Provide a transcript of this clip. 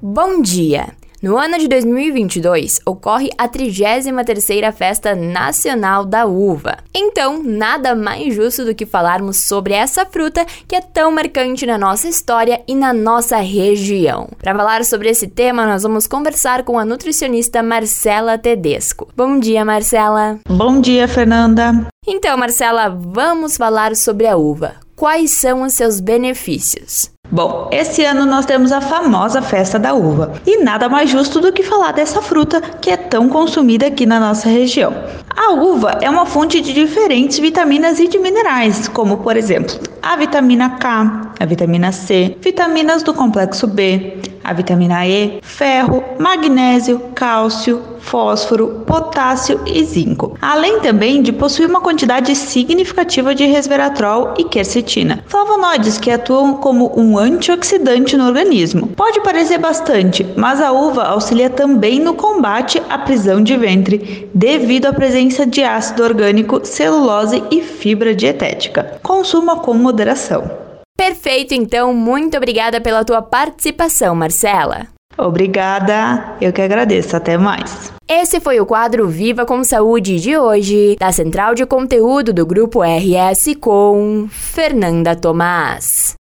Bom dia! No ano de 2022, ocorre a 33ª Festa Nacional da Uva. Então, nada mais justo do que falarmos sobre essa fruta que é tão marcante na nossa história e na nossa região. Para falar sobre esse tema, nós vamos conversar com a nutricionista Marcela Tedesco. Bom dia, Marcela! Bom dia, Fernanda! Então, Marcela, vamos falar sobre a uva. Quais são os seus benefícios? Bom, esse ano nós temos a famosa festa da uva e nada mais justo do que falar dessa fruta que é tão consumida aqui na nossa região. A uva é uma fonte de diferentes vitaminas e de minerais, como por exemplo a vitamina K, a vitamina C, vitaminas do complexo B, a vitamina E, ferro, magnésio, cálcio, fósforo, potássio e zinco, além também de possuir uma quantidade significativa de resveratrol e quercetina, flavonoides que atuam como um antioxidante no organismo. Pode parecer bastante, mas a uva auxilia também no combate à prisão de ventre, devido à presença de ácido orgânico, celulose e fibra dietética. Consuma com moderação. Perfeito, então, muito obrigada pela tua participação, Marcela. Obrigada, eu que agradeço. Até mais. Esse foi o quadro Viva com Saúde de hoje, da Central de Conteúdo do Grupo RS com Fernanda Tomás.